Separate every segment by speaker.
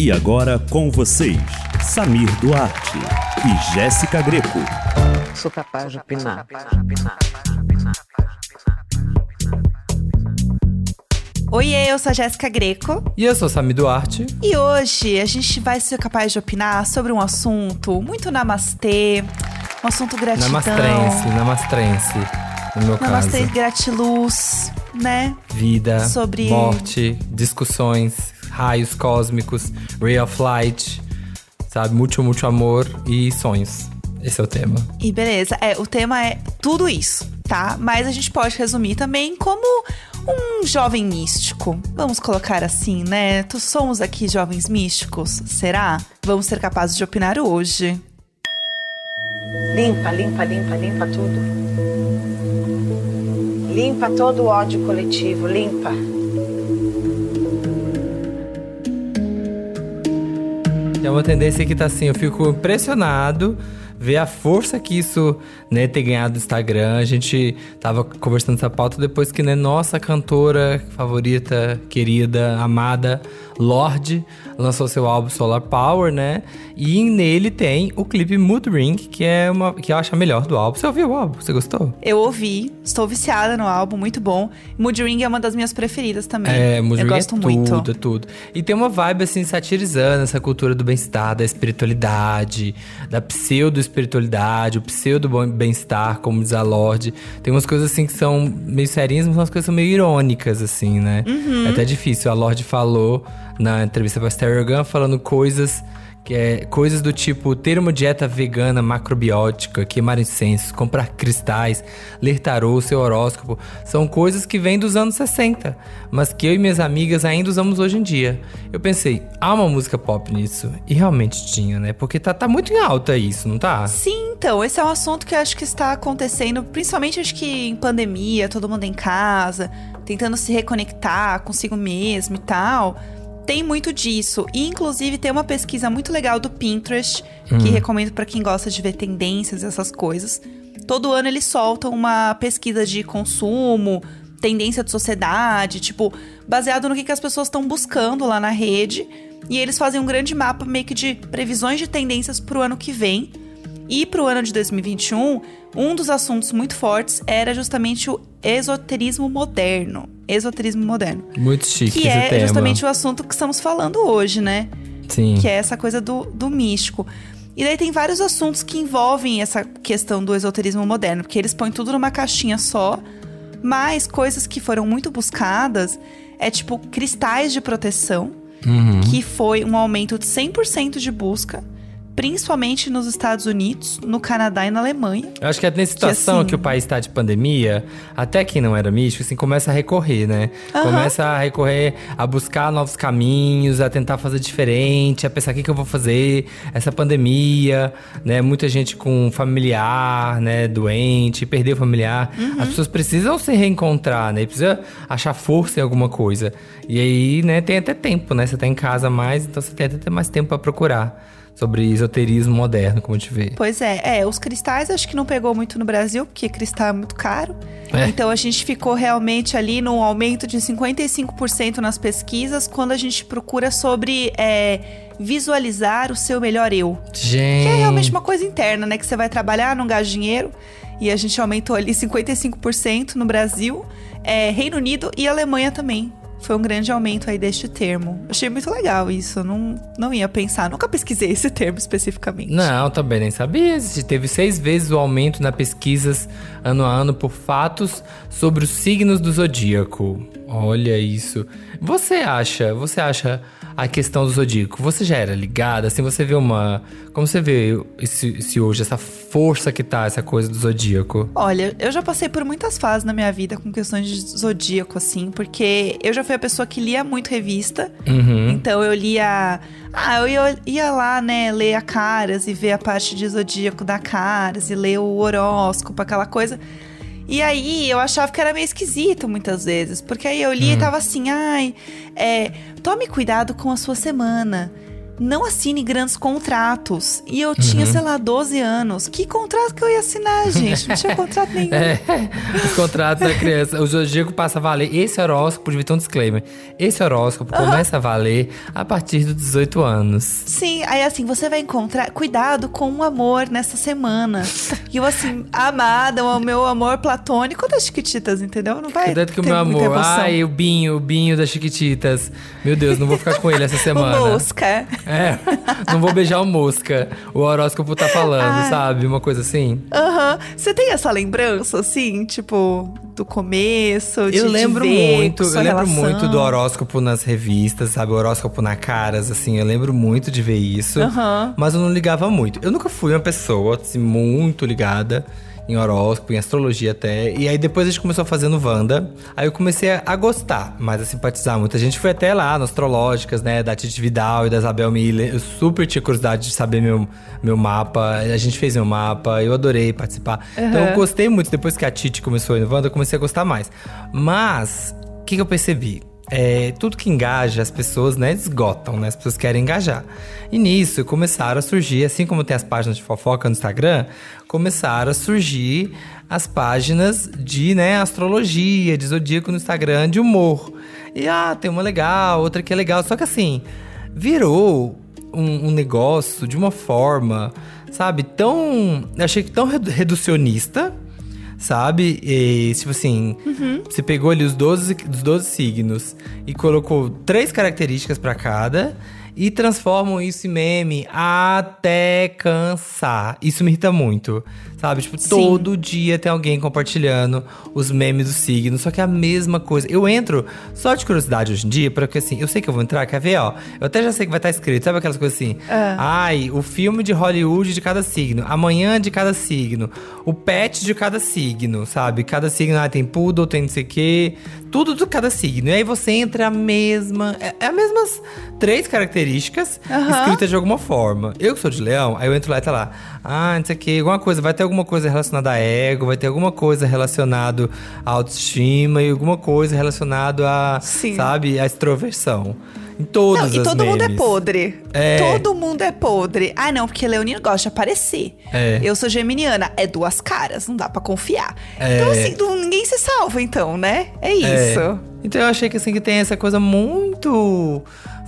Speaker 1: E agora com vocês, Samir Duarte e Jéssica Greco.
Speaker 2: Sou capaz de opinar.
Speaker 3: Oiê, eu sou a Jéssica Greco.
Speaker 4: E eu sou Sami Duarte.
Speaker 3: E hoje a gente vai ser capaz de opinar sobre um assunto muito namastê, um assunto gratidão.
Speaker 4: Namastrense, namastrense, no meu
Speaker 3: Namastê,
Speaker 4: caso.
Speaker 3: gratiluz, né?
Speaker 4: Vida,
Speaker 3: Sobre-
Speaker 4: morte, discussões, raios cósmicos, ray of light, sabe? Mútuo, mútuo amor e sonhos. Esse é o tema.
Speaker 3: E beleza, é, o tema é tudo isso, tá? Mas a gente pode resumir também como um jovem místico. Vamos colocar assim, né? Tu somos aqui jovens místicos, será? Vamos ser capazes de opinar hoje.
Speaker 2: Limpa, limpa, limpa, limpa tudo. Limpa todo o ódio coletivo, limpa.
Speaker 4: É uma tendência que tá assim, eu fico impressionado ver a força que isso, né, ter ganhado no Instagram. A gente tava conversando essa pauta depois que, né, nossa cantora favorita, querida, amada, Lorde, lançou seu álbum Solar Power, né? E nele tem o clipe Mood Ring, que é uma que eu acho a melhor do álbum. Você ouviu o álbum? Você gostou?
Speaker 3: Eu ouvi, estou viciada no álbum, muito bom. Mood Ring é uma das minhas preferidas também.
Speaker 4: É, Mood
Speaker 3: Eu
Speaker 4: Ring
Speaker 3: gosto
Speaker 4: é
Speaker 3: muito.
Speaker 4: tudo, é tudo. E tem uma vibe, assim, satirizando essa cultura do bem-estar, da espiritualidade, da pseudo-espiritualidade, o pseudo-bem-estar, como diz a Lorde. Tem umas coisas, assim, que são meio serinhas, mas umas coisas são meio irônicas, assim, né?
Speaker 3: Uhum.
Speaker 4: É até difícil. A Lorde falou na entrevista pra Stereo Gun, falando coisas... Que é coisas do tipo ter uma dieta vegana macrobiótica, queimar incenso, comprar cristais, ler tarô, seu horóscopo. São coisas que vêm dos anos 60, mas que eu e minhas amigas ainda usamos hoje em dia. Eu pensei, há uma música pop nisso? E realmente tinha, né? Porque tá, tá muito em alta isso, não tá?
Speaker 3: Sim, então, esse é um assunto que eu acho que está acontecendo, principalmente acho que em pandemia, todo mundo em casa, tentando se reconectar consigo mesmo e tal. Tem muito disso. E, inclusive, tem uma pesquisa muito legal do Pinterest, que recomendo para quem gosta de ver tendências, essas coisas. Todo ano eles soltam uma pesquisa de consumo, tendência de sociedade, tipo, baseado no que, que as pessoas estão buscando lá na rede. E eles fazem um grande mapa meio que de previsões de tendências pro ano que vem. E pro ano de 2021, um dos assuntos muito fortes era justamente o esoterismo moderno. Esoterismo moderno.
Speaker 4: Muito chique
Speaker 3: Que é
Speaker 4: tema.
Speaker 3: justamente o assunto que estamos falando hoje, né?
Speaker 4: Sim.
Speaker 3: Que é essa coisa do, do místico. E daí tem vários assuntos que envolvem essa questão do esoterismo moderno, porque eles põem tudo numa caixinha só, mas coisas que foram muito buscadas é tipo cristais de proteção,
Speaker 4: Uhum.
Speaker 3: que foi um aumento de 100% de busca, principalmente nos Estados Unidos, no Canadá e na Alemanha.
Speaker 4: Eu acho que é nessa situação
Speaker 3: assim-
Speaker 4: que o país está de pandemia, até quem não era místico, assim, começa a recorrer, né? Começa a recorrer a buscar novos caminhos, a tentar fazer diferente, a pensar o que, que eu vou fazer, essa pandemia, né? Muita gente com familiar, né, doente, perdeu o familiar.
Speaker 3: Uhum.
Speaker 4: As pessoas precisam se reencontrar, né? Precisa achar força em alguma coisa. E aí, né, tem até tempo, né? Você tá em casa mais, então você tem até mais tempo para procurar sobre esoterismo moderno, como a gente vê.
Speaker 3: Pois é, é, os cristais acho que não pegou muito no Brasil, porque cristal é muito caro.
Speaker 4: É.
Speaker 3: Então a gente ficou realmente ali num aumento de 55% nas pesquisas quando a gente procura sobre é, visualizar o seu melhor eu.
Speaker 4: Gente.
Speaker 3: Que é realmente uma coisa interna, né? Que você vai trabalhar, não gasta dinheiro. E a gente aumentou ali 55% no Brasil, é, Reino Unido e Alemanha também. Foi um grande aumento aí deste termo. Achei muito legal isso. Não, não ia pensar. Nunca pesquisei esse termo especificamente.
Speaker 4: Não, também nem sabia. Teve seis vezes o aumento nas pesquisas ano a ano por fatos sobre os signos do zodíaco. Olha isso. Você acha, você acha a questão do zodíaco, você já era ligada? Assim, você vê uma. Como você vê esse, esse hoje, essa força que tá, essa coisa do zodíaco?
Speaker 3: Olha, eu já passei por muitas fases na minha vida com questões de zodíaco, assim, porque eu já fui a pessoa que lia muito revista.
Speaker 4: Uhum.
Speaker 3: Então eu lia. Ah, eu ia, ia lá, né, ler a Caras e ver a parte de zodíaco da Caras e ler o horóscopo, aquela coisa. E aí eu achava que era meio esquisito muitas vezes. Porque aí eu li e tava assim, ai, é, tome cuidado com a sua semana. Não assine grandes contratos. E eu tinha,
Speaker 4: Uhum.
Speaker 3: sei lá, 12 anos. Que contrato que eu ia assinar, gente? Não tinha contrato nenhum.
Speaker 4: É, os contratos da criança. O Zodíaco passa a valer. Esse horóscopo, devia ter um disclaimer. Esse horóscopo começa a valer a partir dos 18 anos.
Speaker 3: Sim, aí assim, você vai encontrar. Cuidado com o amor nessa semana. E eu, assim, amada, o meu amor platônico das Chiquititas, entendeu? Não vai.
Speaker 4: Cuidado que o meu amor. Ai, o Binho, o Binho das Chiquititas. Meu Deus, não vou ficar com ele essa semana.
Speaker 3: O mosca.
Speaker 4: É, não vou beijar o mosca. O horóscopo tá falando,
Speaker 3: Ai.
Speaker 4: sabe? Uma coisa assim.
Speaker 3: Aham. Você tem essa lembrança, assim, tipo, do começo? De,
Speaker 4: Eu lembro
Speaker 3: ver
Speaker 4: muito, eu lembro
Speaker 3: relação?
Speaker 4: muito do horóscopo nas revistas, sabe? O horóscopo na caras, assim, eu lembro muito de ver isso.
Speaker 3: Aham.
Speaker 4: Mas eu não ligava muito. Eu nunca fui uma pessoa, assim, muito ligada em horóscopo, em astrologia até. E aí depois a gente começou no Wanda. Aí eu comecei a, gostar, mais a simpatizar muito. A gente foi até lá, no Astrológicas, né? Da Titi Vidal e da Isabel Miller. Eu super tinha curiosidade de saber meu, meu mapa. A gente fez meu mapa, eu adorei participar. Então eu gostei muito. Depois que a Titi começou a ir no Wanda, eu comecei a gostar mais. Mas, o que, que eu percebi? É, tudo que engaja as pessoas, né, esgotam, né? As pessoas querem engajar. E nisso começaram a surgir, assim como tem as páginas de fofoca no Instagram, começaram a surgir as páginas de, né, astrologia, de zodíaco no Instagram, de humor. E ah, tem uma legal, outra que é legal. Só que assim, virou um, um negócio de uma forma, sabe, tão. Achei que tão redu- reducionista sabe? E, tipo assim, você pegou ali os 12, os 12 signos e colocou três características pra cada e transformam isso em meme até cansar. Isso me irrita muito, sabe? Tipo,
Speaker 3: Sim.
Speaker 4: todo dia tem alguém compartilhando os memes dos signos, só que é a mesma coisa. Eu entro só de curiosidade hoje em dia, porque assim, eu sei que eu vou entrar, quer ver, ó? Eu até já sei que vai estar escrito, sabe aquelas coisas assim? Ai, o filme de Hollywood de cada signo, amanhã de cada signo, o pet de cada signo, sabe? Cada signo ah, tem poodle, tem não sei o quê, tudo de cada signo. E aí você entra a mesma, é, é as mesmas três características
Speaker 3: Aham.
Speaker 4: escritas de alguma forma. Eu que sou de leão, aí eu entro lá e tá lá, ah, não sei o quê, alguma coisa, vai ter alguma coisa relacionada a ego, vai ter alguma coisa relacionada à autoestima e alguma coisa relacionada a,
Speaker 3: Sim.
Speaker 4: sabe, a extroversão. Em todos
Speaker 3: Não, e todo mundo é
Speaker 4: memes.
Speaker 3: podre.
Speaker 4: É.
Speaker 3: Todo mundo é podre. Ah, não, porque Leonino gosta de aparecer.
Speaker 4: É.
Speaker 3: Eu sou geminiana. É duas caras, não dá pra confiar.
Speaker 4: É.
Speaker 3: Então, assim, ninguém se salva, então, né? É
Speaker 4: É.
Speaker 3: isso.
Speaker 4: Então eu achei que assim que tem essa coisa muito,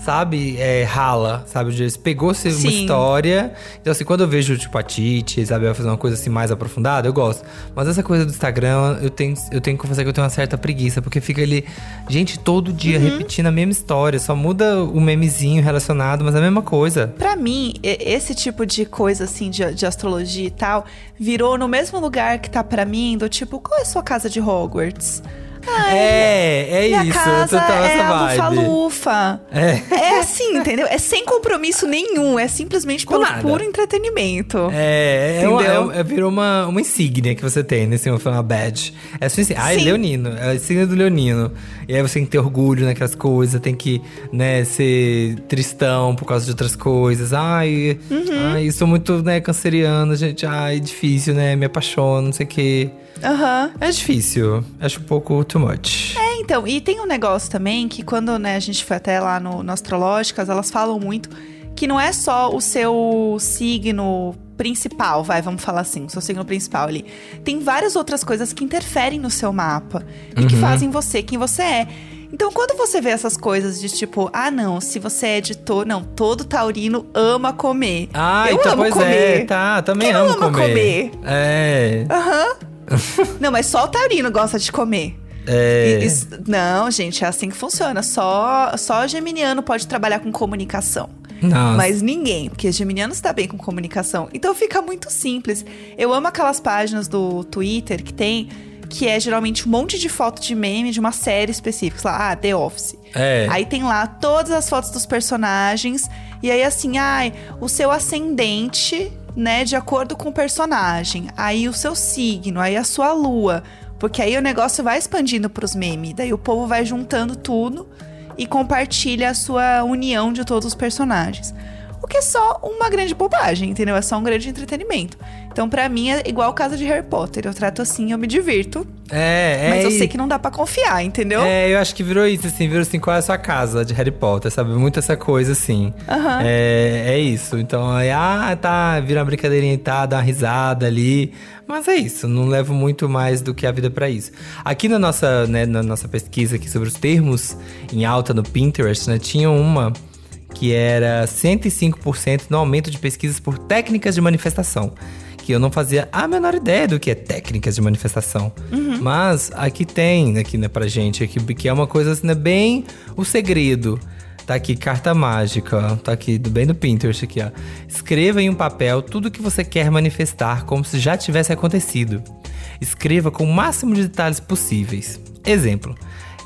Speaker 4: sabe, é, rala, sabe? De- Pegou-se uma
Speaker 3: Sim.
Speaker 4: história. Então, assim, quando eu vejo, tipo, a Titi, a Isabel fazer uma coisa assim mais aprofundada, eu gosto. Mas essa coisa do Instagram, eu tenho, eu tenho que confessar que eu tenho uma certa preguiça, porque fica ali, gente, todo dia
Speaker 3: Uhum.
Speaker 4: repetindo a mesma história. Só muda o memezinho relacionado, mas é a mesma coisa.
Speaker 3: Pra mim, esse tipo de coisa, assim, de, de astrologia e tal, virou no mesmo lugar que tá pra mim, do tipo, qual é a sua casa de Hogwarts?
Speaker 4: É, é
Speaker 3: Minha
Speaker 4: isso,
Speaker 3: casa
Speaker 4: total
Speaker 3: é
Speaker 4: essa
Speaker 3: a
Speaker 4: vibe.
Speaker 3: lufa-lufa.
Speaker 4: É.
Speaker 3: É assim, entendeu? É sem compromisso nenhum. É simplesmente
Speaker 4: Com
Speaker 3: pelo
Speaker 4: nada.
Speaker 3: puro entretenimento.
Speaker 4: É, é, uma,
Speaker 3: Entendeu?
Speaker 4: é, é- virou uma, uma insígnia que você tem, né? Assim, uma badge. É sua insígnia. Ah, é leonino. É a insígnia do leonino. E aí você tem que ter orgulho naquelas coisas, tem que, né, ser tristão por causa de outras coisas. Ai,
Speaker 3: Uhum.
Speaker 4: ai eu sou muito, né, canceriano, gente. Ai, difícil, né? Me apaixono, não sei o quê.
Speaker 3: Aham.
Speaker 4: É difícil. Acho um pouco too much.
Speaker 3: É, então, e tem um negócio também que quando né, a gente foi até lá no, no Astrológicas, elas falam muito que não é só o seu signo principal, vai, vamos falar assim, o seu signo principal ali. Tem várias outras coisas que interferem no seu mapa e que fazem você quem você é. Então, quando você vê essas coisas de tipo, ah, não, se você é editor, não, todo taurino ama comer.
Speaker 4: Ah,
Speaker 3: Eu
Speaker 4: então,
Speaker 3: amo
Speaker 4: pois
Speaker 3: comer.
Speaker 4: é, tá, também
Speaker 3: Quem
Speaker 4: amo
Speaker 3: ama comer?
Speaker 4: É.
Speaker 3: Não, mas só o taurino gosta de comer.
Speaker 4: É.
Speaker 3: Isso- não, gente, é assim que funciona. Só, só geminiano pode trabalhar com comunicação.
Speaker 4: Nossa.
Speaker 3: Mas ninguém, porque geminiano está bem com comunicação. Então fica muito simples. Eu amo aquelas páginas do Twitter que tem, que é geralmente um monte de foto de meme de uma série específica. Sei lá, ah, The Office.
Speaker 4: É.
Speaker 3: Aí tem lá todas as fotos dos personagens. E aí, assim, ai, o seu ascendente, né, de acordo com o personagem. Aí o seu signo, aí a sua lua. Porque aí o negócio vai expandindo pros memes. Daí o povo vai juntando tudo e compartilha a sua união de todos os personagens. O que é só uma grande bobagem, entendeu? É só um grande entretenimento. Então, pra mim, é igual o caso de Harry Potter. Eu trato assim, eu me divirto.
Speaker 4: É, é.
Speaker 3: Mas eu sei que não dá pra confiar, entendeu?
Speaker 4: É, eu acho que virou isso, assim, virou assim, qual é a sua casa de Harry Potter, sabe? Muito essa coisa, assim.
Speaker 3: Aham.
Speaker 4: É, é isso. Então, aí, ah, tá, vira uma brincadeirinha e tá, dá uma risada ali. Mas é isso, não levo muito mais do que a vida pra isso. Aqui na nossa, né, na nossa pesquisa aqui sobre os termos em alta no Pinterest, né, tinha uma que era 105% no aumento de pesquisas por técnicas de manifestação. Que eu não fazia a menor ideia do que é técnicas de manifestação. Mas aqui tem, aqui né, pra gente, aqui, que é uma coisa assim, né, bem o segredo. Tá aqui, carta mágica. Tá aqui, do- bem do Pinterest aqui, ó. Escreva em um papel tudo que você quer manifestar como se já tivesse acontecido. Escreva com o máximo de detalhes possíveis. Exemplo.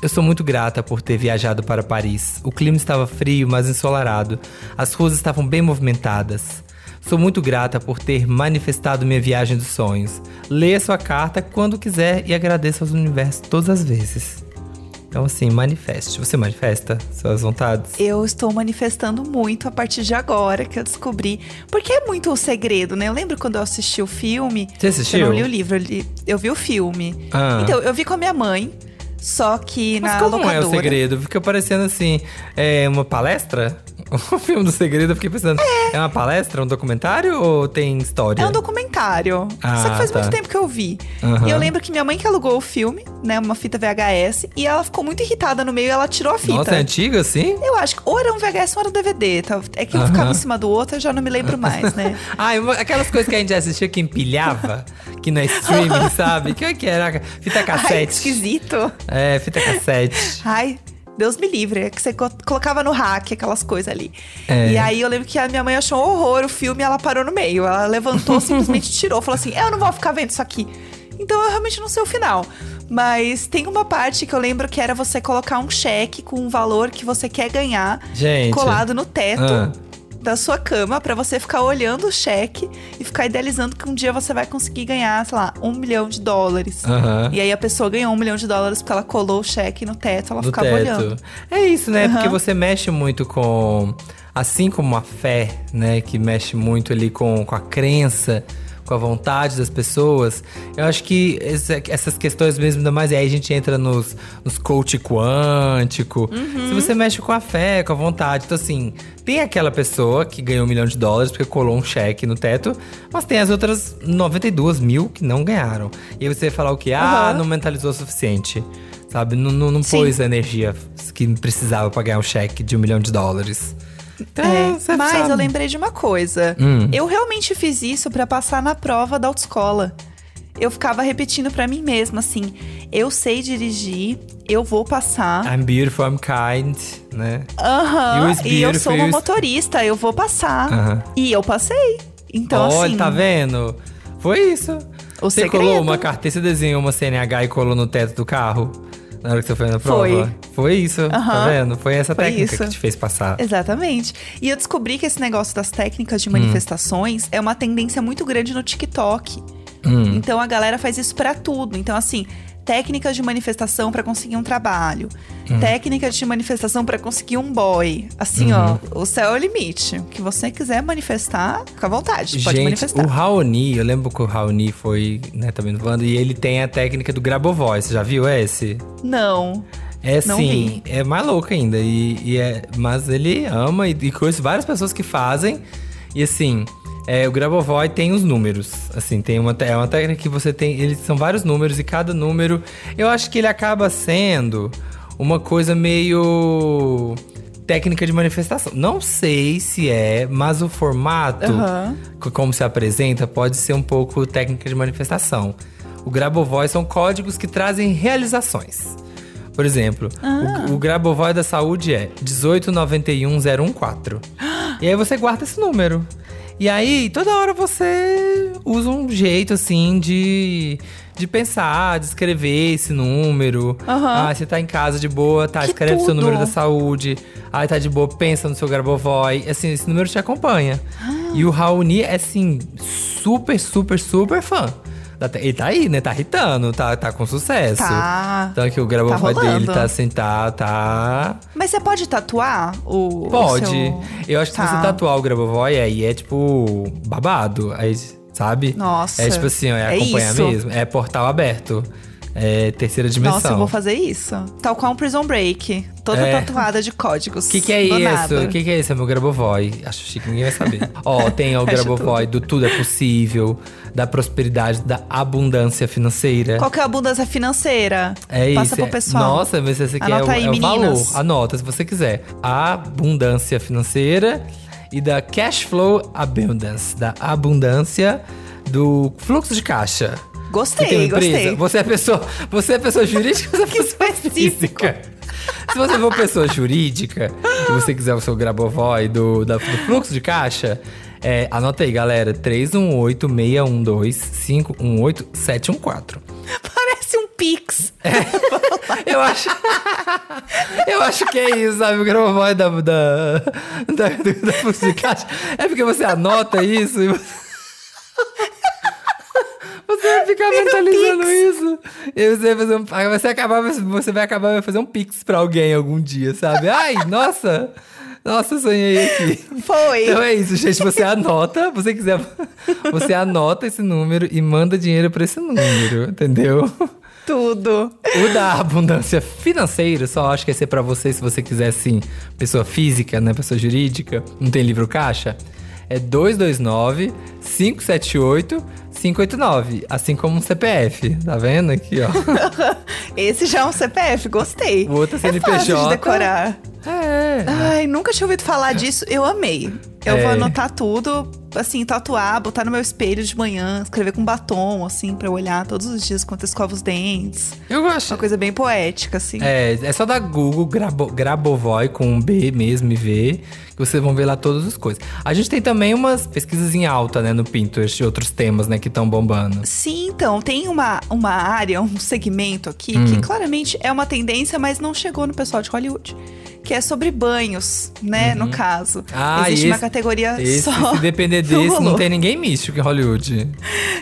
Speaker 4: Eu sou muito grata por ter viajado para Paris. O clima estava frio, mas ensolarado. As ruas estavam bem movimentadas. Sou muito grata por ter manifestado minha viagem dos sonhos. Leia sua carta quando quiser e agradeça aos universos todas as vezes. Então, assim, manifeste. Você manifesta suas vontades?
Speaker 3: Eu estou manifestando muito a partir de agora que eu descobri. Porque é muito o segredo, né? Eu lembro quando eu assisti o filme.
Speaker 4: Você assistiu?
Speaker 3: Eu não li o livro, eu, li- eu vi o filme.
Speaker 4: Ah.
Speaker 3: Então, eu vi com a minha mãe. Só que
Speaker 4: Mas
Speaker 3: na
Speaker 4: como
Speaker 3: locadora.
Speaker 4: é o segredo? Fica parecendo assim, é uma palestra? O filme do segredo, eu fiquei pensando, é, uma palestra, um documentário ou tem história?
Speaker 3: É um documentário.
Speaker 4: Ah,
Speaker 3: Só que faz
Speaker 4: tá.
Speaker 3: muito tempo que eu vi.
Speaker 4: Aham.
Speaker 3: E eu lembro que minha mãe que alugou o filme, né? Uma fita VHS. E ela ficou muito irritada no meio e ela tirou a fita.
Speaker 4: Nossa, é antigo assim?
Speaker 3: Eu acho que ou era um VHS ou era um DVD. tá? É que um
Speaker 4: Aham.
Speaker 3: ficava em cima do outro, eu já não me lembro mais, né?
Speaker 4: Ah, aquelas coisas que a gente assistia que empilhava, que não é streaming, sabe? Que que era? Fita
Speaker 3: Ai,
Speaker 4: cassete.
Speaker 3: esquisito.
Speaker 4: É, fita cassete.
Speaker 3: Ai, Deus me livre. É que você co- colocava no hack aquelas coisas ali.
Speaker 4: É.
Speaker 3: E aí eu lembro que a minha mãe achou um horror o filme e ela parou no meio. Ela levantou, simplesmente tirou. Falou assim: Eu não vou ficar vendo isso aqui. Então eu realmente não sei o final. Mas tem uma parte que eu lembro que era você colocar um cheque com um valor que você quer ganhar
Speaker 4: Gente.
Speaker 3: colado no teto.
Speaker 4: Ah.
Speaker 3: Da sua cama pra você ficar olhando o cheque e ficar idealizando que um dia você vai conseguir ganhar, sei lá, um milhão de dólares.
Speaker 4: Aham.
Speaker 3: E aí a pessoa ganhou um milhão de dólares porque ela colou o cheque no teto, ela
Speaker 4: do
Speaker 3: ficava
Speaker 4: teto.
Speaker 3: olhando.
Speaker 4: É isso, né?
Speaker 3: Aham.
Speaker 4: Porque você mexe muito com. Assim como a fé, né? Que mexe muito ali com, com a crença, com a vontade das pessoas. Eu acho que essas questões mesmo, ainda mais. E aí a gente entra nos, nos coach quântico.
Speaker 3: Uhum.
Speaker 4: Se você mexe com a fé, com a vontade. Então, assim, tem aquela pessoa que ganhou um milhão de dólares porque colou um cheque no teto, mas tem as outras 92 mil que não ganharam. E aí você vai falar o quê? Ah,
Speaker 3: Aham.
Speaker 4: não mentalizou o suficiente. Sabe? Não, não, não pôs a energia que precisava pra ganhar um cheque de um milhão de dólares. Então,
Speaker 3: É, mas
Speaker 4: sabe.
Speaker 3: eu lembrei de uma coisa.
Speaker 4: Hum.
Speaker 3: Eu realmente fiz isso pra passar na prova da autoescola. Eu ficava repetindo pra mim mesma assim: eu sei dirigir, eu vou passar.
Speaker 4: I'm beautiful, I'm kind, né?
Speaker 3: Aham.
Speaker 4: You is
Speaker 3: E eu sou uma motorista, eu vou passar.
Speaker 4: Aham.
Speaker 3: E eu passei. Então,
Speaker 4: Olha,
Speaker 3: assim.
Speaker 4: tá vendo? Foi isso.
Speaker 3: O
Speaker 4: você
Speaker 3: segredo.
Speaker 4: colou uma carteira, você desenhou uma CNH e colou no teto do carro? Na hora que você foi na prova?
Speaker 3: Foi.
Speaker 4: Foi isso, tá
Speaker 3: Aham.
Speaker 4: vendo? Foi essa
Speaker 3: Foi
Speaker 4: técnica
Speaker 3: isso.
Speaker 4: que te fez passar.
Speaker 3: Exatamente. E eu descobri que esse negócio das técnicas
Speaker 4: Hum.
Speaker 3: de manifestações é uma tendência muito grande no TikTok.
Speaker 4: Hum.
Speaker 3: Então a galera faz isso pra tudo. Então, assim, técnicas de manifestação pra conseguir um trabalho,
Speaker 4: Hum.
Speaker 3: técnicas de manifestação pra conseguir um boy. Assim,
Speaker 4: Uhum.
Speaker 3: ó, o céu é o limite. O que você quiser manifestar, fica à vontade. Pode
Speaker 4: Gente,
Speaker 3: manifestar.
Speaker 4: o Raoni, eu lembro que o Raoni foi, né, também no Wanda, e ele tem a técnica do Grabovoi. Você já viu esse?
Speaker 3: Não.
Speaker 4: É sim, é mais louco ainda. E, e é, mas ele ama e, e conheço várias pessoas que fazem. E assim, é, o Grabovoi tem os números. Assim, tem uma, é uma técnica que você tem. Eles são vários números e cada número. Eu acho que ele acaba sendo uma coisa meio. Técnica de manifestação. Não sei se é, mas o formato, co- como se apresenta, pode ser um pouco técnica de manifestação. O Grabovoi são códigos que trazem realizações. Por exemplo, o, o Grabovoi da saúde é 1891014. e aí você guarda esse número. E aí, toda hora você usa um jeito assim de, de pensar, de escrever esse número.
Speaker 3: Aham.
Speaker 4: Ah, você tá em casa de boa, tá?
Speaker 3: Que
Speaker 4: escreve seu
Speaker 3: tudo.
Speaker 4: número da saúde. Aí tá de boa, pensa no seu Grabovoi. Assim, esse número te acompanha. E o Raoni é assim, super, super, super fã. Te- Ele tá aí, né? Tá irritando, tá, tá com sucesso.
Speaker 3: Tá.
Speaker 4: Então aqui o Grabovoi
Speaker 3: Tá
Speaker 4: dele tá assim, tá, tá...
Speaker 3: Mas você pode tatuar o. o
Speaker 4: Pode.
Speaker 3: seu-
Speaker 4: Eu acho que
Speaker 3: Tá.
Speaker 4: se você tatuar o Grabovoi, aí é tipo babado. Aí, sabe?
Speaker 3: Nossa.
Speaker 4: É tipo assim, ó, é
Speaker 3: É
Speaker 4: acompanhar
Speaker 3: isso.
Speaker 4: mesmo. É portal aberto. É terceira dimensão.
Speaker 3: Nossa, eu vou fazer isso. Tal qual um Prison Break. Toda
Speaker 4: É.
Speaker 3: tatuada de códigos.
Speaker 4: O que, que é isso? O que, que é isso? É meu Grabovoi. Acho chique, ninguém vai saber. Ó, tem o Grabovoi do Tudo é Possível, da prosperidade, da abundância financeira.
Speaker 3: Qual que é a abundância financeira?
Speaker 4: É
Speaker 3: Passa
Speaker 4: isso.
Speaker 3: pro
Speaker 4: é-
Speaker 3: pessoal.
Speaker 4: Nossa, mas esse aqui é,
Speaker 3: Anota
Speaker 4: o,
Speaker 3: aí,
Speaker 4: é o valor. Anota, se você quiser. Abundância financeira e da Cash Flow Abundance. Da abundância do fluxo de caixa.
Speaker 3: Gostei,
Speaker 4: Você
Speaker 3: gostei.
Speaker 4: Você é pessoa, você é pessoa jurídica ou você é pessoa
Speaker 3: específico.
Speaker 4: física? Se você for pessoa jurídica e você quiser o seu Grabovoi do, da- do fluxo de caixa, é, anota aí, galera. 318-612-518-714.
Speaker 3: Parece um Pix.
Speaker 4: Eu acho. eu acho que é isso, sabe? O Grabovoi da, da, da, do- da fluxo de caixa. É porque você anota isso e você. Você vai ficar mentalizando isso. E você vai fazer um. Você, acabar, você vai acabar vai fazer um pix pra alguém algum dia, sabe? Ai, nossa! Nossa, sonhei aqui.
Speaker 3: Foi.
Speaker 4: Então é isso, gente. Você anota, você quiser. Você anota esse número e manda dinheiro pra esse número, entendeu?
Speaker 3: Tudo.
Speaker 4: O da abundância financeira, só acho que ia ser pra você se você quiser, assim, pessoa física, né? Pessoa jurídica, não tem livro caixa. É 229 578 589, assim como um CPF, tá vendo aqui, ó?
Speaker 3: Esse já é um CPF, gostei.
Speaker 4: O outro é
Speaker 3: É fácil de
Speaker 4: CNPJ.
Speaker 3: decorar.
Speaker 4: É.
Speaker 3: Ai, nunca tinha ouvido falar disso. Eu amei. Eu
Speaker 4: É.
Speaker 3: vou anotar tudo, assim, tatuar, botar no meu espelho de manhã, escrever com batom, assim, pra eu olhar todos os dias quando eu escovo os dentes.
Speaker 4: Eu gosto.
Speaker 3: Uma coisa bem poética, assim.
Speaker 4: É, é só dar Google Grabo, Grabovoi com um B mesmo e ver, que vocês vão ver lá todas as coisas. A gente tem também umas pesquisas em alta, né, no Pinterest, de outros temas, né, que estão bombando.
Speaker 3: Sim, então, tem uma, uma área, um segmento aqui
Speaker 4: Hum.
Speaker 3: que claramente é uma tendência, mas não chegou no pessoal de Hollywood. Que é sobre banhos, né? No caso.
Speaker 4: Ah,
Speaker 3: Existe
Speaker 4: esse-
Speaker 3: uma categoria
Speaker 4: Esse,
Speaker 3: só.
Speaker 4: se depender desse, não tem ninguém místico em Hollywood.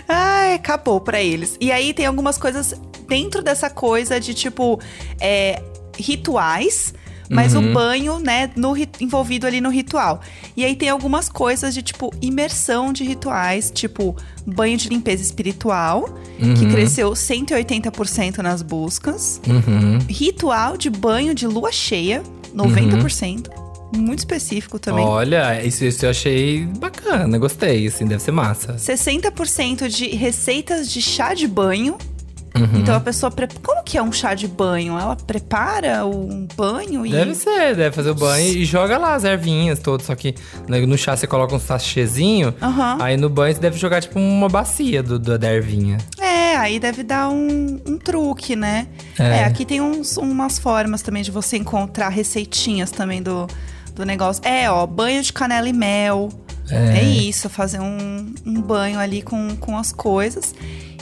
Speaker 3: Ai, acabou pra eles. E aí tem algumas coisas dentro dessa coisa de tipo é, rituais. Mas
Speaker 4: Uhum.
Speaker 3: o banho, né, no, envolvido ali no ritual. E aí tem algumas coisas de, tipo, imersão de rituais, tipo, banho de limpeza espiritual, que
Speaker 4: Uhum.
Speaker 3: cresceu 180% nas buscas.
Speaker 4: Uhum.
Speaker 3: Ritual de banho de lua cheia, 90%. Muito específico também.
Speaker 4: Olha, isso, isso eu achei bacana, gostei, assim, deve ser massa.
Speaker 3: 60% de receitas de chá de banho.
Speaker 4: Uhum.
Speaker 3: Então a pessoa. Pre... Como que é um chá de banho? Ela prepara um banho e.
Speaker 4: Deve ser, deve fazer o banho e joga lá as ervinhas todas, só que no no chá você coloca um sachêzinho,
Speaker 3: Aham.
Speaker 4: aí no banho você deve jogar tipo uma bacia do, do- da ervinha.
Speaker 3: É, aí deve dar um, um truque, né?
Speaker 4: É.
Speaker 3: É, aqui tem uns, umas formas também de você encontrar receitinhas também do, do negócio. É, ó, banho de canela e mel. É, isso, fazer um, um banho ali com, com as coisas.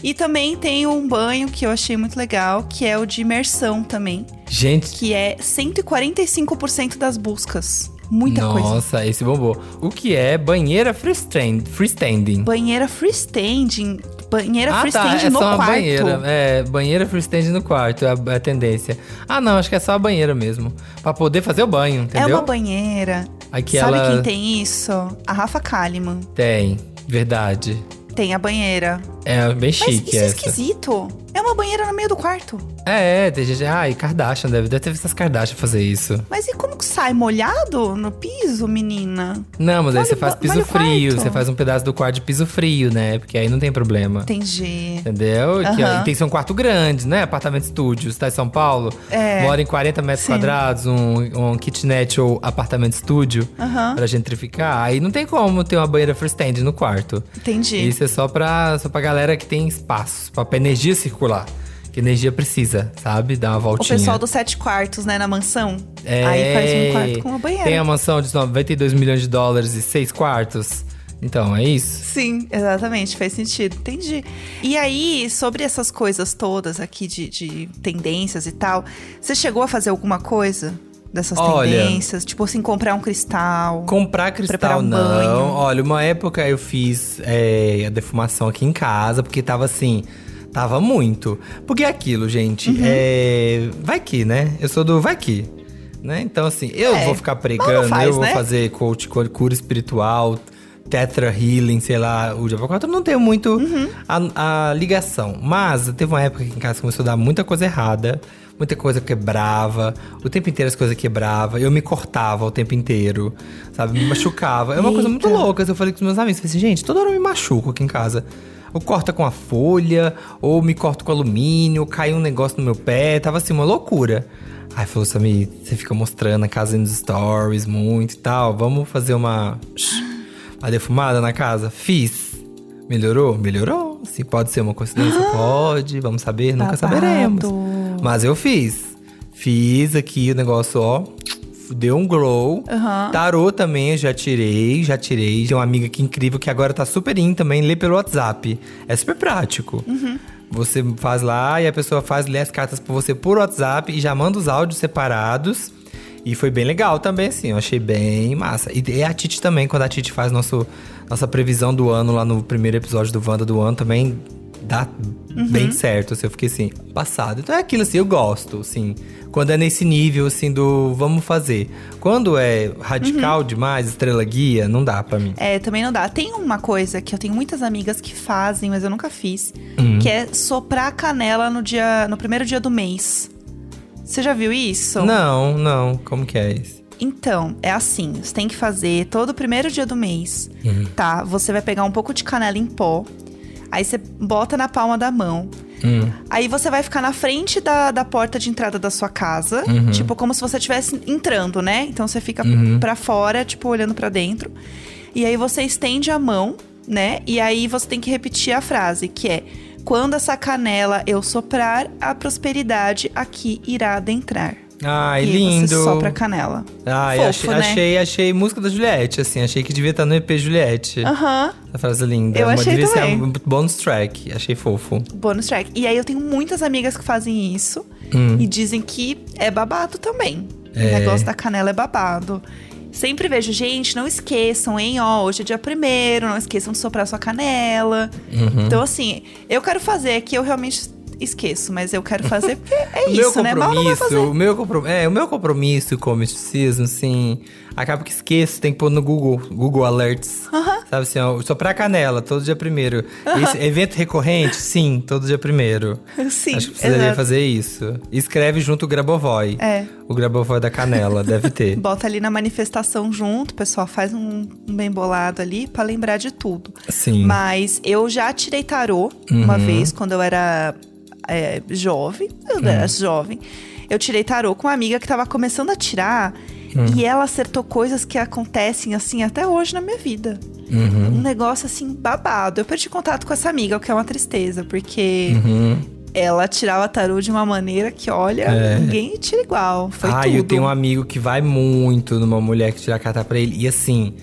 Speaker 3: E também tem um banho que eu achei muito legal, que é o de imersão também.
Speaker 4: Gente,
Speaker 3: Que é 145% das buscas. Muita coisa.
Speaker 4: nossa, esse bombou. O que é banheira freestand, freestanding?
Speaker 3: Banheira freestanding. Banheira
Speaker 4: ah, tá,
Speaker 3: freestanding
Speaker 4: é
Speaker 3: no
Speaker 4: só uma
Speaker 3: quarto.
Speaker 4: banheira. É, banheira freestanding no quarto, é a, é a tendência. Ah, não, acho que é só a banheira mesmo. Pra poder fazer o banho,
Speaker 3: É
Speaker 4: entendeu?
Speaker 3: uma banheira.
Speaker 4: Aqui
Speaker 3: Sabe quem tem isso? A Rafa Kalimann.
Speaker 4: tem, verdade.
Speaker 3: Tem a banheira.
Speaker 4: É bem
Speaker 3: Mas
Speaker 4: chique
Speaker 3: isso é esquisito. É uma banheira no meio do quarto.
Speaker 4: É, é, tem gente. Ai, Kardashian, deve, deve ter visto as Kardashian fazer isso.
Speaker 3: Mas e como que sai? Molhado no piso, menina?
Speaker 4: Não, mas aí
Speaker 3: Molha
Speaker 4: você faz piso
Speaker 3: molha o
Speaker 4: frio,
Speaker 3: quarto.
Speaker 4: você faz um pedaço do quarto de piso frio, né? Porque aí não tem problema.
Speaker 3: Entendi.
Speaker 4: Entendeu? Que,
Speaker 3: Aham.
Speaker 4: e tem que ser um quarto grande, né? Apartamento estúdio. Você tá em São Paulo,
Speaker 3: É.
Speaker 4: mora em 40 metros
Speaker 3: Sim.
Speaker 4: quadrados, um, um kitnet ou apartamento estúdio
Speaker 3: Aham.
Speaker 4: pra gentrificar. Aí não tem como ter uma banheira freestanding no quarto.
Speaker 3: Entendi.
Speaker 4: Isso é só pra, só pra galera que tem espaço, pra, pra energia circular. Que energia precisa, sabe? Dar uma
Speaker 3: O
Speaker 4: voltinha.
Speaker 3: pessoal dos sete quartos, né, na mansão.
Speaker 4: É,
Speaker 3: Aí faz um quarto com uma banheira.
Speaker 4: Tem a mansão de 92 milhões de dólares e seis quartos. Então, é isso.
Speaker 3: Sim, exatamente, faz sentido. Entendi. E aí, sobre essas coisas todas aqui de, de tendências e tal, você chegou a fazer alguma coisa dessas
Speaker 4: Olha,
Speaker 3: tendências? Tipo assim, comprar um cristal.
Speaker 4: Comprar cristal,
Speaker 3: um
Speaker 4: não.
Speaker 3: banho.
Speaker 4: Olha, uma época eu fiz é, a defumação aqui em casa, porque tava assim. Tava muito. Porque é aquilo, gente.
Speaker 3: Uhum.
Speaker 4: É, vai que, né? Eu sou do vai que. Né? Então, assim, eu
Speaker 3: É,
Speaker 4: vou ficar pregando,
Speaker 3: faz,
Speaker 4: eu vou
Speaker 3: né?
Speaker 4: fazer coach, cura espiritual, tetra healing, sei lá, o diabo quatro. Eu não tenho muito
Speaker 3: Uhum.
Speaker 4: a, a ligação. Mas teve uma época que em casa começou a dar muita coisa errada. Muita coisa quebrava, o tempo inteiro as coisas quebravam, eu me cortava o tempo inteiro, sabe? Me machucava. É uma coisa muito
Speaker 3: Eita.
Speaker 4: louca. Eu falei com os meus amigos, falei assim, gente, toda hora eu me machuco aqui em casa. Ou corta com a folha, ou me corto com alumínio, cai um negócio no meu pé, tava assim, uma loucura. Aí falou, Samir, você fica mostrando a casa nos stories muito e tal, vamos fazer uma, uma defumada na casa? Fiz. Melhorou? Melhorou. Se pode ser uma coincidência, pode. Vamos saber, nunca
Speaker 3: Babado.
Speaker 4: saberemos. Mas eu fiz. Fiz aqui o negócio, ó. Deu um glow.
Speaker 3: Aham.
Speaker 4: Tarô também eu já tirei, já tirei. Tem uma amiga aqui incrível que agora tá super in também, lê pelo WhatsApp. É super prático. Você faz lá e a pessoa faz, lê as cartas pra você por WhatsApp e já manda os áudios separados. E foi bem legal também, assim, eu achei bem massa. E, e a Titi também, quando a Titi faz nosso, nossa previsão do ano lá no primeiro episódio do Wanda do ano, também dá bem certo, assim, eu fiquei assim, passado. Então é aquilo assim, eu gosto, assim, quando é nesse nível, assim, do vamos fazer. Quando é radical demais, estrela guia, não dá pra mim.
Speaker 3: É, também não dá. Tem uma coisa que eu tenho muitas amigas que fazem, mas eu nunca fiz,
Speaker 4: Hum.
Speaker 3: que é soprar canela no dia, no primeiro dia do mês. Você já viu isso?
Speaker 4: Não, não, como que é isso?
Speaker 3: Então, é assim, você tem que fazer todo primeiro dia do mês,
Speaker 4: Uhum.
Speaker 3: tá? Você vai pegar um pouco de canela em pó, aí você bota na palma da mão.
Speaker 4: Hum,
Speaker 3: Aí você vai ficar na frente da, da porta de entrada da sua casa,
Speaker 4: Uhum.
Speaker 3: tipo como se você estivesse entrando, né? Então você fica
Speaker 4: Uhum.
Speaker 3: pra fora, tipo olhando pra dentro. E aí você estende a mão, né? E aí você tem que repetir a frase, que é: quando essa canela eu soprar, a prosperidade aqui irá adentrar.
Speaker 4: Ai,
Speaker 3: e
Speaker 4: lindo.
Speaker 3: você sopra a canela.
Speaker 4: Ai,
Speaker 3: Fofo,
Speaker 4: achei,
Speaker 3: né?
Speaker 4: achei, achei música da Juliette, assim, achei que devia estar no EP Juliette.
Speaker 3: Aham.
Speaker 4: Essa frase linda.
Speaker 3: Eu
Speaker 4: Uma-
Speaker 3: achei
Speaker 4: devia
Speaker 3: também.
Speaker 4: ser um bonus track, achei fofo.
Speaker 3: Bônus track. E aí eu tenho muitas amigas que fazem isso
Speaker 4: Hum.
Speaker 3: e dizem que é babado também.
Speaker 4: É.
Speaker 3: O negócio da canela é babado. Sempre vejo, gente, não esqueçam, hein? Ó, hoje é dia primeiro, não esqueçam de soprar sua canela.
Speaker 4: Uhum.
Speaker 3: Então, assim, eu quero fazer aqui, eu realmente esqueço, mas eu quero fazer porque é isso, né? Mal não vai fazer.
Speaker 4: o meu compromisso, é, o meu compromisso com o misticismo, assim, acaba que esqueço, tem que pôr no Google, Google Alerts. Sabe assim, ó, soprar canela, todo dia primeiro. Esse evento recorrente? Sim, todo dia primeiro.
Speaker 3: Sim,
Speaker 4: Acho que precisaria
Speaker 3: exato.
Speaker 4: fazer isso. Escreve junto o Grabovoi.
Speaker 3: É.
Speaker 4: O Grabovoi da canela, deve ter.
Speaker 3: Bota ali na manifestação junto, pessoal, faz um, um bem bolado ali pra lembrar de tudo.
Speaker 4: Sim.
Speaker 3: Mas eu já tirei tarô uma vez, quando eu era é, jovem. Eu era jovem. Eu tirei tarô com uma amiga que tava começando a tirar. E ela acertou coisas que acontecem, assim, até hoje na minha vida.
Speaker 4: Uhum.
Speaker 3: Um negócio, assim, babado. Eu perdi contato com essa amiga, o que é uma tristeza. Porque
Speaker 4: Uhum.
Speaker 3: ela tirava tarô de uma maneira que, olha,
Speaker 4: É.
Speaker 3: ninguém tira igual. Foi
Speaker 4: ah,
Speaker 3: tudo.
Speaker 4: eu tenho um amigo que vai muito numa mulher que tira a carta pra ele. E assim,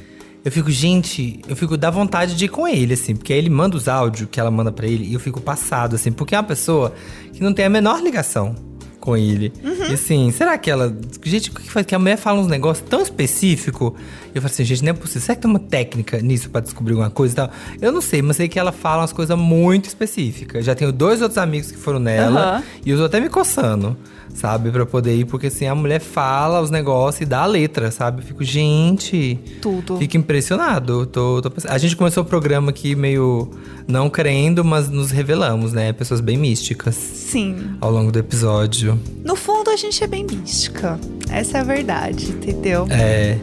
Speaker 4: eu fico, gente, eu fico da vontade de ir com ele, assim. Porque aí ele manda os áudios que ela manda pra ele e eu fico passado, assim. Porque é uma pessoa que não tem a menor ligação com ele. E assim, será que ela. Gente, o que faz? Que a mulher fala uns negócios tão específico. Eu falo assim, gente, não é possível. Será que tem uma técnica nisso pra descobrir alguma coisa e tal? Eu não sei, mas sei que ela fala umas coisas muito específicas. Já tenho dois outros amigos que foram nela.
Speaker 3: Aham.
Speaker 4: E eu tô até me coçando, sabe? Pra poder ir, porque assim, a mulher fala os negócios e dá a letra, sabe? Eu fico, gente.
Speaker 3: Tudo.
Speaker 4: Fico impressionado. Tô, tô A gente começou o programa aqui meio não crendo, mas nos revelamos, né? Pessoas bem místicas
Speaker 3: Sim.
Speaker 4: ao longo do episódio.
Speaker 3: No fundo, a gente é bem mística. Essa é a verdade, entendeu?
Speaker 4: É.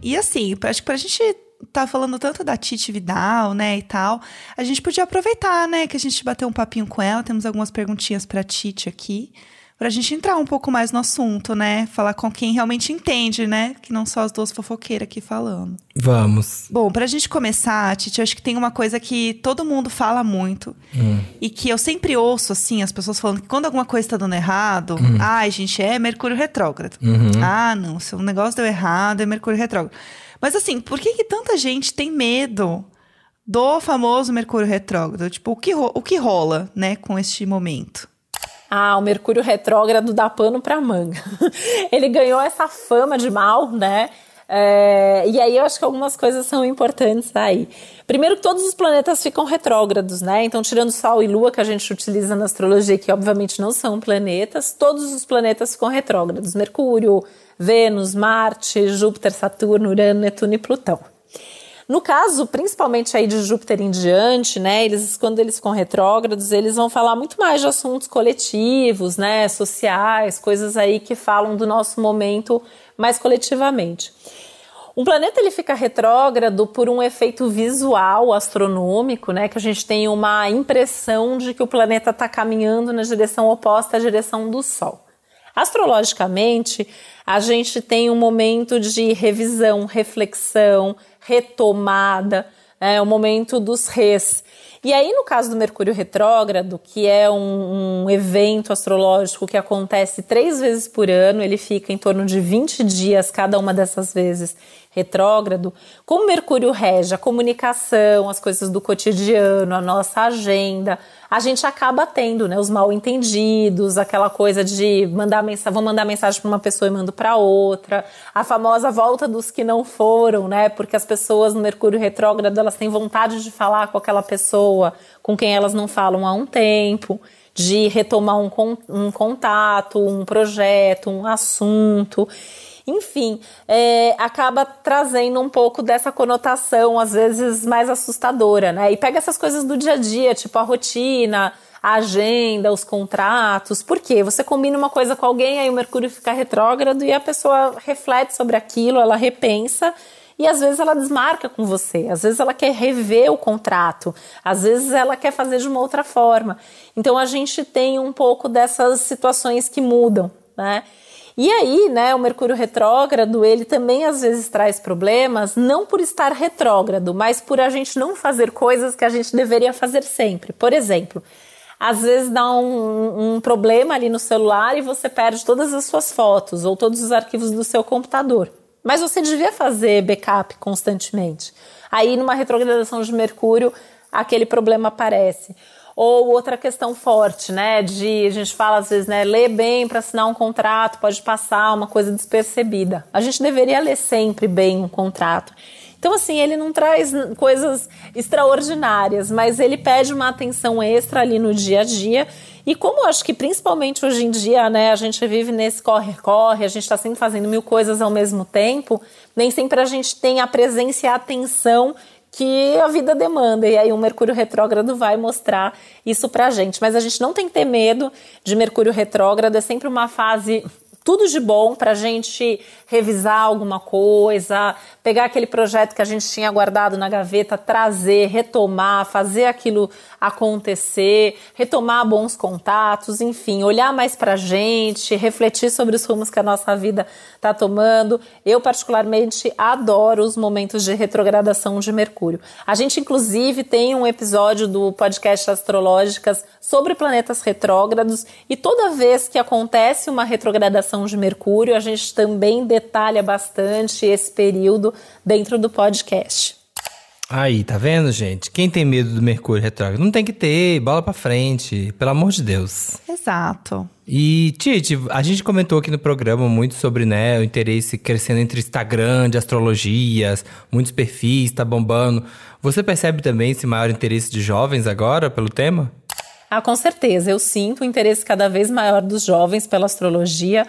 Speaker 3: E assim, acho que pra gente tá falando tanto da Titi Vidal, né, e tal, a gente podia aproveitar, né, que a gente bateu um papinho com ela, temos algumas perguntinhas pra Titi aqui, pra gente entrar um pouco mais no assunto, né, falar com quem realmente entende, né, que não só as duas fofoqueiras aqui falando.
Speaker 4: Vamos.
Speaker 3: Bom, pra gente começar, Titi, eu acho que tem uma coisa que todo mundo fala muito e que eu sempre ouço, assim, as pessoas falando que quando alguma coisa tá dando errado, ai, gente, é Mercúrio retrógrado. Ah, não, se um negócio deu errado, é Mercúrio retrógrado. Mas assim, por que, que tanta gente tem medo do famoso Mercúrio retrógrado? Tipo, o que, o que rola, né, com este momento?
Speaker 5: Ah, o Mercúrio retrógrado dá pano para manga. ele ganhou essa fama de mal, né? É, e aí eu acho que algumas coisas são importantes aí. Primeiro que todos os planetas ficam retrógrados, né? Então, tirando Sol e Lua, que a gente utiliza na astrologia, que obviamente não são planetas, todos os planetas ficam retrógrados. Mercúrio, Vênus, Marte, Júpiter, Saturno, Urano, Netuno e Plutão. No caso, principalmente aí de Júpiter em diante, né? Eles, quando eles ficam retrógrados, eles vão falar muito mais de assuntos coletivos, né? Sociais, coisas aí que falam do nosso momento mais coletivamente. Um planeta ele fica retrógrado por um efeito visual astronômico, né? Que a gente tem uma impressão de que o planeta está caminhando na direção oposta à direção do Sol. Astrologicamente, a gente tem um momento de revisão, reflexão, retomada, é o momento dos res. E aí, no caso do Mercúrio retrógrado, que é um, um, evento astrológico que acontece três vezes por ano, ele fica em torno de 20 dias cada uma dessas vezes retrógrado, como Mercúrio rege a comunicação, as coisas do cotidiano, a nossa agenda, a gente acaba tendo né, os mal entendidos, aquela coisa de mandar mensagem, vou mandar mensagem para uma pessoa e mando para outra, a famosa volta dos que não foram, né? Porque as pessoas no Mercúrio retrógrado elas têm vontade de falar com aquela pessoa com quem elas não falam há um tempo de retomar um, um contato, um projeto, um assunto. Enfim, é, acaba trazendo um pouco dessa conotação, às vezes mais assustadora, né? E pega essas coisas do dia a dia, tipo a rotina, a agenda, os contratos. Por quê? Você combina uma coisa com alguém, aí o Mercúrio fica retrógrado e a pessoa reflete sobre aquilo, ela repensa e às vezes ela desmarca com você, às vezes ela quer rever o contrato, às vezes ela quer fazer de uma outra forma. Então a gente tem um pouco dessas situações que mudam, né? E aí, né, o Mercúrio retrógrado, ele também às vezes traz problemas, não por estar retrógrado, mas por a gente não fazer coisas que a gente deveria fazer sempre. Por exemplo, às vezes dá um, um problema ali no celular e você perde todas as suas fotos ou todos os arquivos do seu computador. Mas você devia fazer backup constantemente. Aí, numa retrogradação de Mercúrio, aquele problema aparece. Ou outra questão forte, né? De a gente fala às vezes, né? Ler bem para assinar um contrato pode passar uma coisa despercebida. A gente deveria ler sempre bem um contrato. Então, assim, ele não traz coisas extraordinárias, mas ele pede uma atenção extra ali no dia a dia. E como eu acho que principalmente hoje em dia, né, a gente vive nesse corre-corre, a gente está sempre fazendo mil coisas ao mesmo tempo, nem sempre a gente tem a presença e a atenção que a vida demanda. E aí o Mercúrio retrógrado vai mostrar isso pra gente. Mas a gente não tem que ter medo de Mercúrio retrógrado, é sempre uma fase tudo de bom para a gente revisar alguma coisa, pegar aquele projeto que a gente tinha guardado na gaveta, trazer, retomar, fazer aquilo acontecer, retomar bons contatos, enfim, olhar mais para a gente, refletir sobre os rumos que a nossa vida está tomando. Eu, particularmente, adoro os momentos de retrogradação de Mercúrio. A gente, inclusive, tem um episódio do podcast Astrológicas sobre planetas retrógrados e toda vez que acontece uma retrogradação de Mercúrio, a gente também detalha bastante esse período dentro do podcast.
Speaker 4: Aí, tá vendo, gente? Quem tem medo do Mercúrio retrógrado? Não tem que ter, bola pra frente, pelo amor de Deus.
Speaker 3: Exato.
Speaker 4: E, Tite, a gente comentou aqui no programa muito sobre, né, o interesse crescendo entre Instagram, de astrologias, muitos perfis, tá bombando. Você percebe também esse maior interesse de jovens agora pelo tema?
Speaker 5: Ah, com certeza. Eu sinto o interesse cada vez maior dos jovens pela astrologia,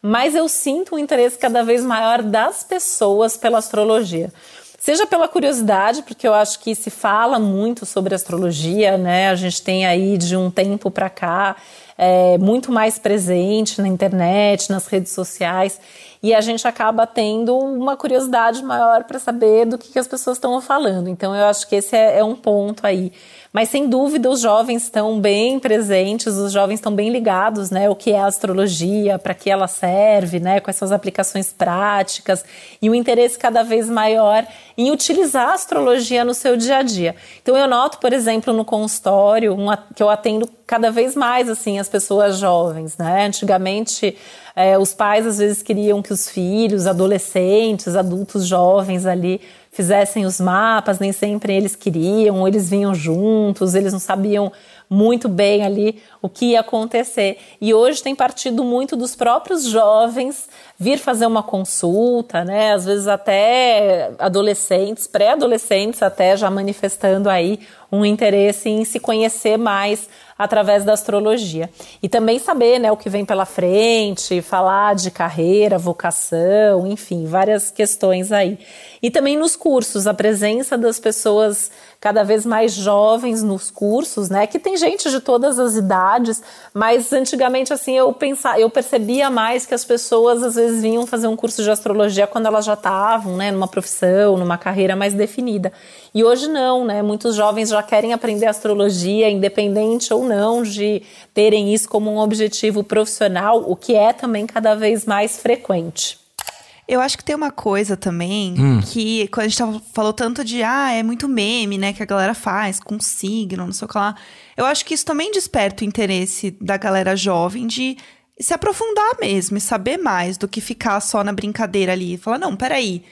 Speaker 5: mas eu sinto o interesse cada vez maior das pessoas pela astrologia. Seja pela curiosidade, porque eu acho que se fala muito sobre astrologia, né? A gente tem aí de um tempo para cá é, muito mais presente na internet, nas redes sociais, e a gente acaba tendo uma curiosidade maior para saber do que, que as pessoas estão falando. Então, eu acho que esse é, é um ponto aí. Mas sem dúvida os jovens estão bem presentes, os jovens estão bem ligados, né? O que é a astrologia, para que ela serve, né? Quais são as aplicações práticas e o interesse cada vez maior em utilizar a astrologia no seu dia a dia. Então eu noto, por exemplo, no consultório, uma, que eu atendo cada vez mais assim as pessoas jovens, né? Antigamente é, os pais às vezes queriam que os filhos, adolescentes, adultos jovens ali fizessem os mapas, nem sempre eles queriam, eles vinham juntos, eles não sabiam muito bem ali o que ia acontecer. E hoje tem partido muito dos próprios jovens vir fazer uma consulta, né? Às vezes até adolescentes, pré-adolescentes até já manifestando aí um interesse em se conhecer mais através da astrologia. E também saber né, o que vem pela frente, falar de carreira, vocação, enfim, várias questões aí. E também nos cursos, a presença das pessoas cada vez mais jovens nos cursos, né? Que tem gente de todas as idades, mas antigamente assim eu pensava, eu percebia mais que as pessoas às vezes vinham fazer um curso de astrologia quando elas já estavam, né, numa profissão, numa carreira mais definida. E hoje não, né? Muitos jovens já querem aprender astrologia, independente ou não de terem isso como um objetivo profissional, o que é também cada vez mais frequente.
Speaker 3: Eu acho que tem uma coisa também hum. que, quando a gente tava, falou tanto de, ah, é muito meme, né, que a galera faz com signo, não sei o que lá. Eu acho que isso também desperta o interesse da galera jovem de se aprofundar mesmo e saber mais do que ficar só na brincadeira ali. Falar, não, peraí.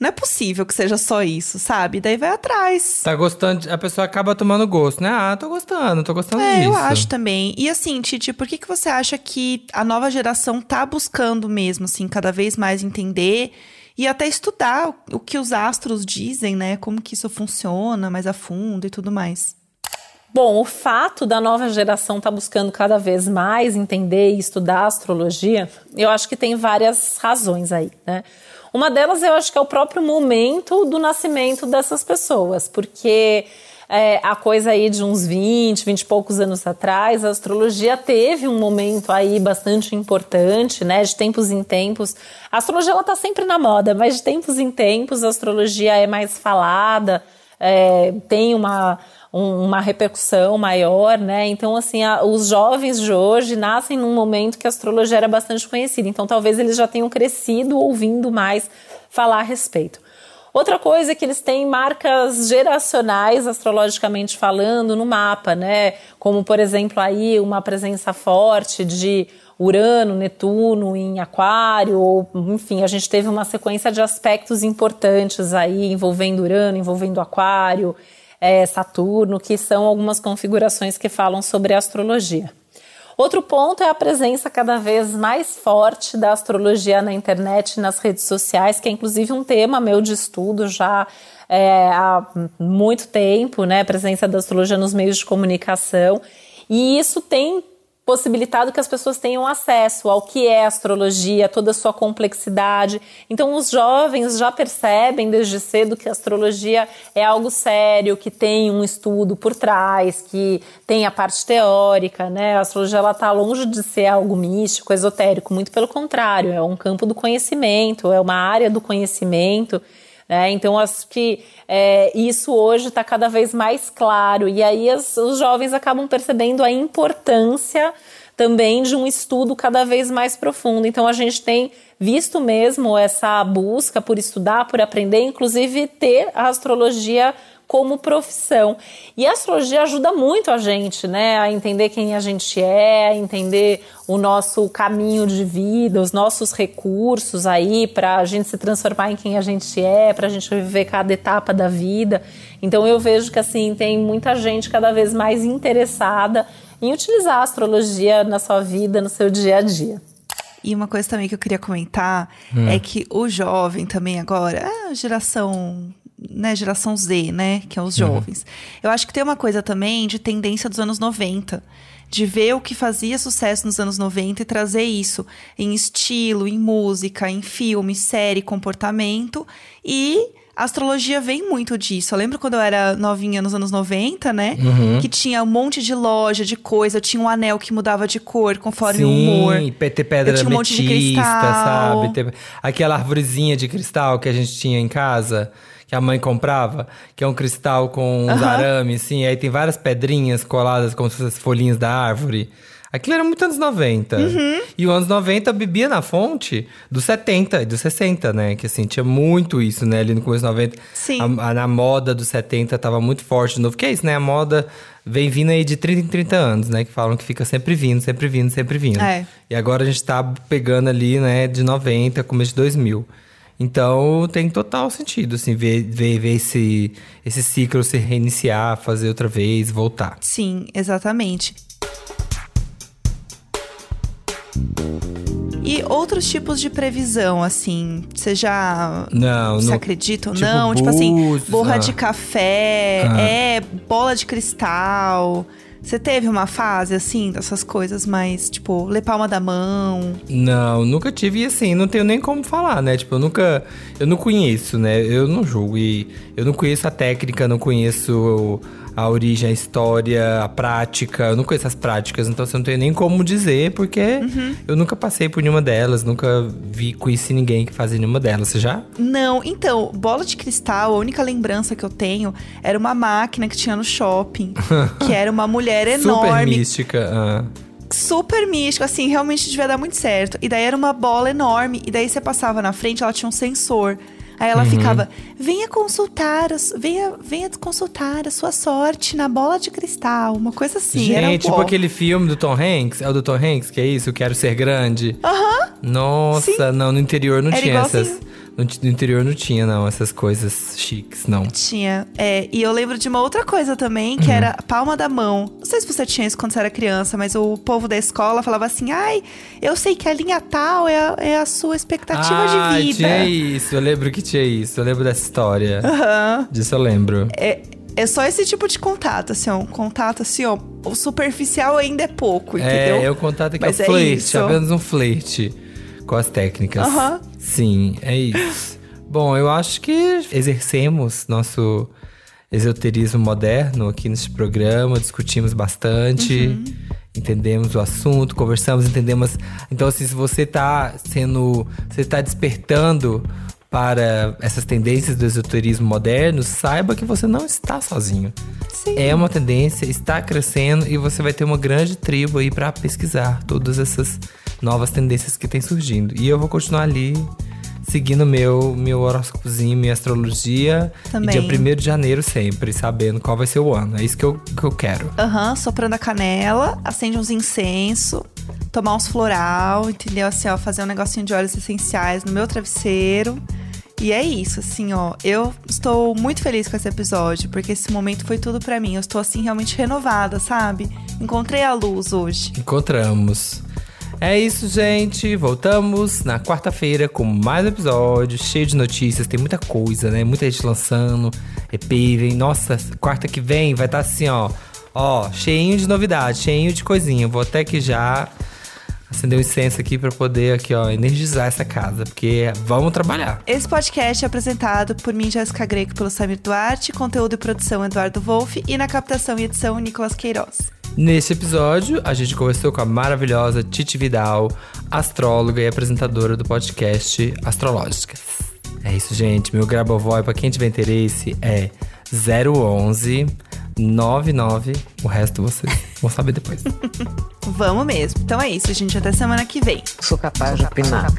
Speaker 3: Não é possível que seja só isso, sabe? Daí vai atrás.
Speaker 4: Tá gostando, a pessoa acaba tomando gosto, né? Ah, tô gostando, tô gostando
Speaker 3: é,
Speaker 4: disso.
Speaker 3: eu acho também. E assim, Titi, por que, que você acha que a nova geração tá buscando mesmo, assim, cada vez mais entender e até estudar o que os astros dizem, né? Como que isso funciona mais a fundo e tudo mais.
Speaker 5: Bom, o fato da nova geração estar tá buscando cada vez mais entender e estudar astrologia, eu acho que tem várias razões aí, né? Uma delas eu acho que é o próprio momento do nascimento dessas pessoas, porque é, a coisa aí de uns 20, 20 e poucos anos atrás, a astrologia teve um momento aí bastante importante, né? De tempos em tempos. A astrologia ela tá sempre na moda, mas de tempos em tempos a astrologia é mais falada, é, tem uma um, uma repercussão maior, né? Então, assim, a, os jovens de hoje nascem num momento que a astrologia era bastante conhecida. Então, talvez eles já tenham crescido ouvindo mais falar a respeito. Outra coisa é que eles têm marcas geracionais, astrologicamente falando, no mapa, né? Como, por exemplo, aí uma presença forte de Urano, Netuno em Aquário, ou, enfim, a gente teve uma sequência de aspectos importantes aí envolvendo Urano, envolvendo Aquário, é, Saturno, que são algumas configurações que falam sobre astrologia. Outro ponto é a presença cada vez mais forte da astrologia na internet nas redes sociais, que é inclusive um tema meu de estudo já é, há muito tempo, né? A presença da astrologia nos meios de comunicação. E isso tem possibilitado que as pessoas tenham acesso ao que é astrologia, toda a sua complexidade. Então, os jovens já percebem desde cedo que a astrologia é algo sério, que tem um estudo por trás, que tem a parte teórica, né? A astrologia ela está longe de ser algo místico, esotérico, muito pelo contrário, é um campo do conhecimento, é uma área do conhecimento. Né? Então, acho que é, isso hoje está cada vez mais claro. E aí as, os jovens acabam percebendo a importância também de um estudo cada vez mais profundo. Então, a gente tem visto mesmo essa busca por estudar, por aprender, inclusive ter a astrologia como profissão. E a astrologia ajuda muito a gente, né, a entender quem a gente é, a entender o nosso caminho de vida, os nossos recursos aí para a gente se transformar em quem a gente é, para a gente viver cada etapa da vida. Então eu vejo que assim tem muita gente cada vez mais interessada em utilizar a astrologia na sua vida, no seu dia a dia.
Speaker 3: E uma coisa também que eu queria comentar hum. é que o jovem também agora, a geração né, geração Z, né, que é os jovens. Uhum. Eu acho que tem uma coisa também de tendência dos anos 90, de ver o que fazia sucesso nos anos 90 e trazer isso em estilo, em música, em filme, série, comportamento e a astrologia vem muito disso. Eu lembro quando eu era novinha nos anos 90, né? Uhum. Que tinha um monte de loja, de coisa. Tinha um anel que mudava de cor conforme Sim, o humor.
Speaker 4: Sim, ter pedra eu tinha um monte de cristal. sabe? Aquela arvorezinha de cristal que a gente tinha em casa que a mãe comprava, que é um cristal com uns uhum. arames, assim, aí tem várias pedrinhas coladas como se fossem folhinhas da árvore. Aquilo era muito anos 90. Uhum. E os anos 90 bebia na fonte dos 70 e dos 60, né? Que assim, tinha muito isso, né? Ali no começo dos 90.
Speaker 3: Sim.
Speaker 4: A, a, na moda dos 70 tava muito forte de novo. Que é isso, né? A moda vem vindo aí de 30 em 30 anos, né? Que falam que fica sempre vindo, sempre vindo, sempre vindo.
Speaker 3: É.
Speaker 4: E agora a gente tá pegando ali, né? De 90, começo de 2000. Então tem total sentido, assim, ver, ver, ver esse, esse ciclo se reiniciar, fazer outra vez, voltar.
Speaker 3: Sim, exatamente. E outros tipos de previsão, assim, você já
Speaker 4: Não,
Speaker 3: se
Speaker 4: não.
Speaker 3: acredita ou
Speaker 4: tipo
Speaker 3: não? tipo assim, borra
Speaker 4: ah.
Speaker 3: de café,
Speaker 4: Ah.
Speaker 3: é, bola de cristal. Você teve uma fase, assim, dessas coisas mais, tipo, ler palma da mão?
Speaker 4: Não, nunca tive e assim, não tenho nem como falar, né? Tipo, eu nunca. Eu não conheço, né? Eu não julgo. E eu não conheço a técnica, não conheço a origem, a história, a prática. Eu não conheço as práticas, então assim, eu não tenho nem como dizer, porque
Speaker 3: Uhum.
Speaker 4: eu nunca passei por nenhuma delas, nunca vi, conheci ninguém que fazia nenhuma delas. Você já?
Speaker 3: Não, então, bola de cristal, a única lembrança que eu tenho era uma máquina que tinha no shopping, que era uma mulher
Speaker 4: Super
Speaker 3: enorme,
Speaker 4: mística. ah.
Speaker 3: super místico, assim, realmente devia dar muito certo. E daí era uma bola enorme, e daí você passava na frente, ela tinha um sensor. Aí ela ficava, venha consultar, venha, venha consultar a sua sorte na bola de cristal, uma coisa assim. era
Speaker 4: Gente, tipo
Speaker 3: bom.
Speaker 4: aquele filme do Tom Hanks. É o do Tom Hanks, que é isso? Eu quero ser grande.
Speaker 3: Aham,
Speaker 4: Nossa, não, no interior não
Speaker 3: Era
Speaker 4: tinha essas. No, no interior não tinha, não, essas coisas chiques, não.
Speaker 3: tinha. É, e eu lembro de uma outra coisa também, que era palma da mão. Não sei se você tinha isso quando você era criança, mas o povo da escola falava assim: ai, eu sei que a linha tal é a, é a sua expectativa
Speaker 4: ah,
Speaker 3: de vida.
Speaker 4: tinha isso. Eu lembro que tinha isso. Eu lembro dessa história.
Speaker 3: Aham.
Speaker 4: Disso eu lembro.
Speaker 3: É, é só esse tipo de contato, assim, ó. Um contato, assim, ó. O superficial ainda é pouco, entendeu?
Speaker 4: É, eu contato aqui
Speaker 3: Mas
Speaker 4: é
Speaker 3: é
Speaker 4: o flerte,
Speaker 3: isso.
Speaker 4: apenas um flerte com as técnicas. Sim, é isso. Bom, eu acho que exercemos nosso esoterismo moderno aqui neste programa, discutimos bastante,
Speaker 3: Uhum.
Speaker 4: entendemos o assunto, conversamos, entendemos. Então, assim, se você tá sendo. Você tá despertando para essas tendências do esoterismo moderno, saiba que você não está sozinho.
Speaker 3: Sim.
Speaker 4: É uma tendência, está crescendo e você vai ter uma grande tribo aí para pesquisar todas essas novas tendências que tem surgindo. E eu vou continuar ali seguindo meu meu horóscopozinho, minha astrologia.
Speaker 3: Também.
Speaker 4: E dia 1 de janeiro sempre, sabendo qual vai ser o ano. É isso que eu, que eu quero.
Speaker 3: Aham, soprando a canela, acende uns incenso, tomar uns floral, entendeu? Assim, ó, fazer um negocinho de óleos essenciais no meu travesseiro. E é isso, assim, ó. Eu estou muito feliz com esse episódio, porque esse momento foi tudo pra mim. Eu estou, assim, realmente renovada, sabe? Encontrei a luz hoje.
Speaker 4: Encontramos. É isso, gente. Voltamos na quarta-feira com mais um episódio, cheio de notícias. Tem muita coisa, né? Muita gente lançando. EP, vem. Nossa, quarta que vem vai estar assim, ó. Ó, cheinho de novidade, cheinho de coisinha. Vou até que já acender um incenso aqui pra poder aqui, ó, energizar essa casa, porque vamos trabalhar.
Speaker 3: Esse podcast é apresentado por mim, Jéssica Greco, pelo Samir Duarte, conteúdo e produção Eduardo Wolff e na captação e edição Nicolas Queiroz.
Speaker 4: Neste episódio, a gente conversou com a maravilhosa Titi Vidal, astróloga e apresentadora do podcast Astrológicas. É isso, gente. Meu Grabovoi, pra quem tiver interesse, é 011 99. O resto vocês vão saber depois.
Speaker 3: Vamos mesmo. Então é isso, gente. Até semana que vem.
Speaker 2: Sou capaz de opinar.